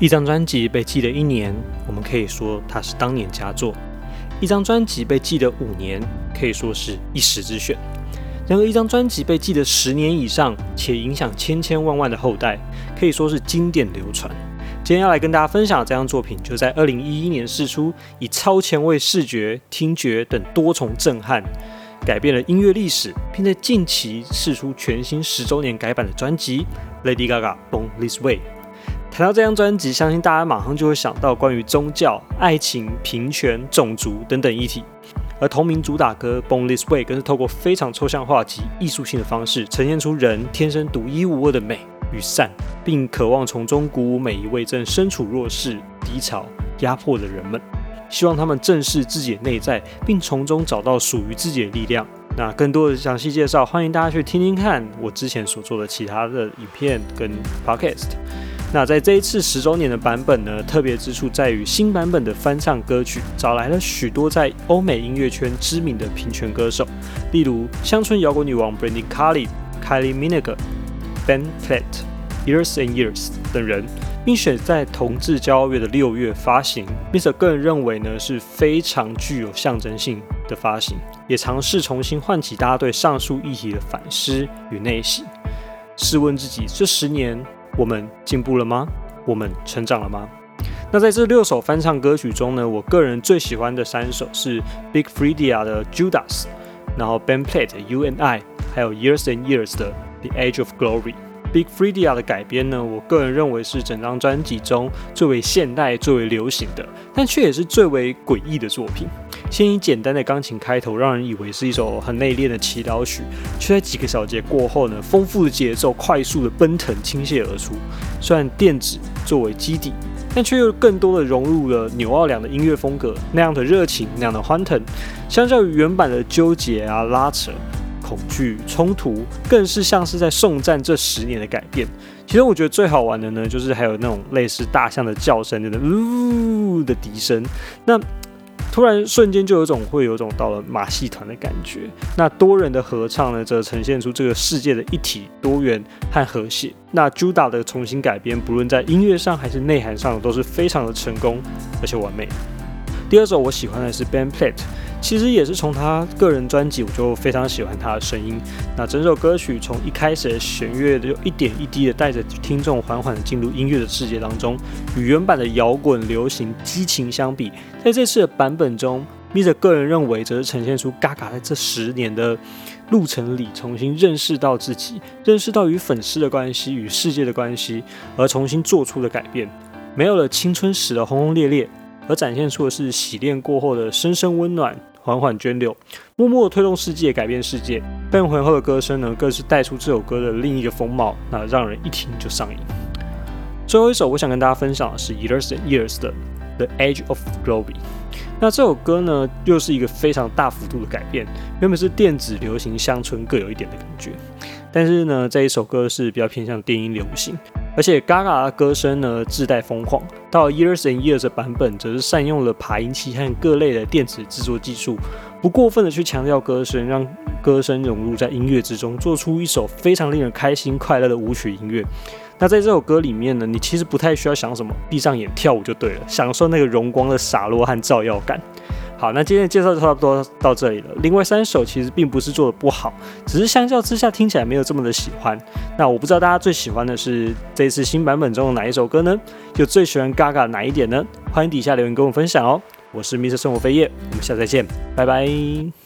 一张专辑被记了一年，我们可以说它是当年佳作；一张专辑被记了五年，可以说是一时之选。然而，一张专辑被记了十年以上，且影响千千万万的后代，可以说是经典流传。今天要来跟大家分享的这张作品，就在二零一一年试出，以超前卫视觉、听觉等多重震撼，改变了音乐历史，并在近期试出全新十周年改版的专辑《Lady Gaga Born This Way》。谈到这张专辑，相信大家马上就会想到关于宗教、爱情、平权、种族等等议题。而同名主打歌《Born This Way》更是透过非常抽象化及艺术性的方式，呈现出人天生独一无二的美与善，并渴望从中鼓舞每一位正身处弱势、低潮、压迫的人们，希望他们正视自己的内在，并从中找到属于自己的力量。那更多的详细介绍，欢迎大家去听听看我之前所做的其他的影片跟 Podcast。那在这一次十周年的版本呢，特别之处在于新版本的翻唱歌曲找来了许多在欧美音乐圈知名的平权歌手，例如乡村摇滚女王 Brandy Carly、Kylie Minogue、Ben Platt、Years and Years 等人，并选在同志骄傲月的六月发行。Mr 个人认为呢是非常具有象征性的发行，也尝试重新唤起大家对上述议题的反思与内省。试问自己，这十年。我们进步了吗？我们成长了吗？那在这六首翻唱歌曲中呢，我个人最喜欢的三首是 Big Freedia 的 Judas，然后 Ben Platt 的 You and I，还有 Years and Years 的 The Age of Glory。Big Freedia 的改编呢，我个人认为是整张专辑中最为现代、最为流行的，但却也是最为诡异的作品。先以简单的钢琴开头，让人以为是一首很内敛的祈祷曲，却在几个小节过后呢，丰富的节奏快速的奔腾倾泻而出。虽然电子作为基底，但却又更多的融入了纽奥良的音乐风格，那样的热情，那样的欢腾。相较于原版的纠结啊、拉扯、恐惧、冲突，更是像是在送赞这十年的改变。其实我觉得最好玩的呢，就是还有那种类似大象的叫声，那种呜的笛声。那突然瞬间就有种会有种到了马戏团的感觉。那多人的合唱呢，则呈现出这个世界的一体、多元和和谐。那 Judah 的重新改编，不论在音乐上还是内涵上，都是非常的成功而且完美。第二首我喜欢的是 Ben Platt。其实也是从他个人专辑，我就非常喜欢他的声音。那整首歌曲从一开始的弦乐就一点一滴的带着听众缓缓的进入音乐的世界当中，与原版的摇滚流行激情相比，在这次的版本中，Mr 个人认为则是呈现出 Gaga 在这十年的路程里重新认识到自己，认识到与粉丝的关系与世界的关系，而重新做出的改变，没有了青春时的轰轰烈烈，而展现出的是洗练过后的深深温暖。缓缓涓流，默默推动世界，改变世界。被浑厚的歌声呢，更是带出这首歌的另一个风貌，那让人一听就上瘾。最后一首，我想跟大家分享的是 Ears and Years 的 The Age of Glory。那这首歌呢，又是一个非常大幅度的改变，原本是电子、流行、乡村各有一点的感觉，但是呢，这一首歌是比较偏向电音流行。而且 Gaga 的歌声呢自带疯狂，到 Years and Years 的版本则是善用了爬音器和各类的电子制作技术，不过分的去强调歌声，让歌声融入在音乐之中，做出一首非常令人开心快乐的舞曲音乐。那在这首歌里面呢，你其实不太需要想什么，闭上眼跳舞就对了，享受那个荣光的洒落和照耀感。好，那今天的介绍就差不多到这里了。另外三首其实并不是做的不好，只是相较之下听起来没有这么的喜欢。那我不知道大家最喜欢的是这次新版本中的哪一首歌呢？就最喜欢 Gaga 哪一点呢？欢迎底下留言跟我分享哦。我是 Mr 生活飞叶，我们下次再见，拜拜。